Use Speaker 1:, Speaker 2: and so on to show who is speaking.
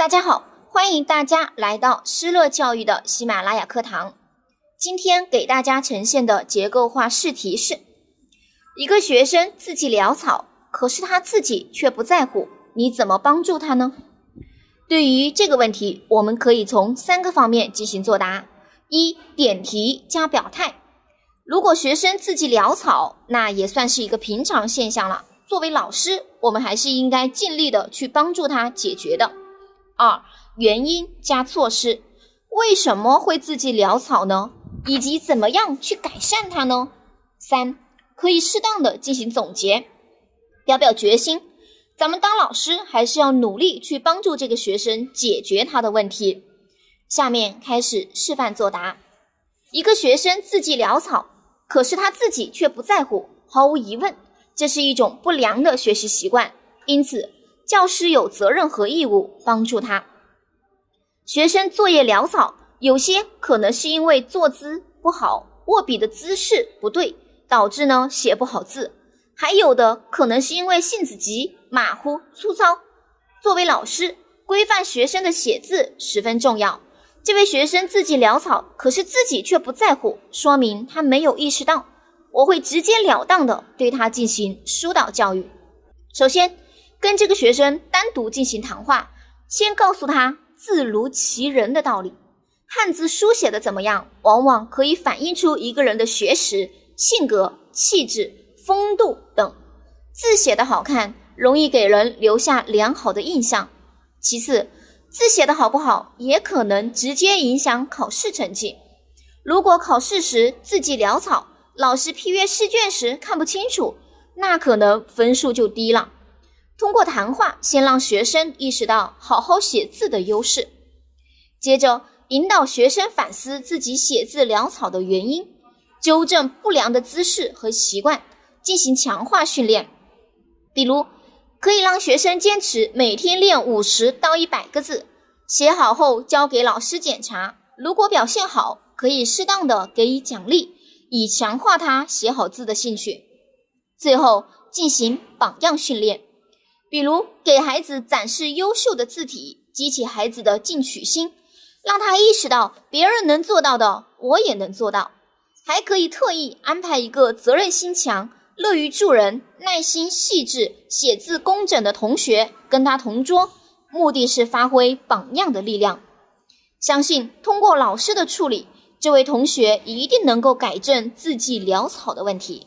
Speaker 1: 大家好，欢迎大家来到施乐教育的喜马拉雅课堂。今天给大家呈现的结构化试题是：一个学生字迹潦草，可是他自己却不在乎，你怎么帮助他呢？对于这个问题，我们可以从三个方面进行作答：一、点题加表态。如果学生字迹潦草，那也算是一个平常现象了。作为老师，我们还是应该尽力的去帮助他解决的。二、原因加措施，为什么会字迹潦草呢？以及怎么样去改善它呢？三、可以适当的进行总结，表表决心。咱们当老师还是要努力去帮助这个学生解决他的问题。下面开始示范作答。一个学生字迹潦草。可是他自己却不在乎，毫无疑问，这是一种不良的学习习惯。因此，教师有责任和义务帮助他。学生作业潦草，有些可能是因为坐姿不好，握笔的姿势不对，导致呢写不好字；还有的可能是因为性子急、马虎、粗糙。作为老师，规范学生的写字十分重要。这位学生字迹潦草，可是自己却不在乎，说明他没有意识到。我会直截了当的对他进行疏导教育。首先，跟这个学生单独进行谈话，先告诉他字如其人的道理。汉字书写的怎么样，往往可以反映出一个人的学识、性格、气质、风度等。字写的好看，容易给人留下良好的印象。其次，字写的好不好，也可能直接影响考试成绩。如果考试时字迹潦草，老师批阅试卷时看不清楚，那可能分数就低了。通过谈话，先让学生意识到好好写字的优势，接着引导学生反思自己写字潦草的原因，纠正不良的姿势和习惯，进行强化训练，比如。可以让学生坚持每天练五十到一百个字，写好后交给老师检查。如果表现好，可以适当的给予奖励，以强化他写好字的兴趣。最后进行榜样训练，比如给孩子展示优秀的字体，激起孩子的进取心，让他意识到别人能做到的，我也能做到。还可以特意安排一个责任心强。乐于助人、耐心细致、写字工整的同学跟他同桌，目的是发挥榜样的力量。相信通过老师的处理，这位同学一定能够改正字迹潦草的问题。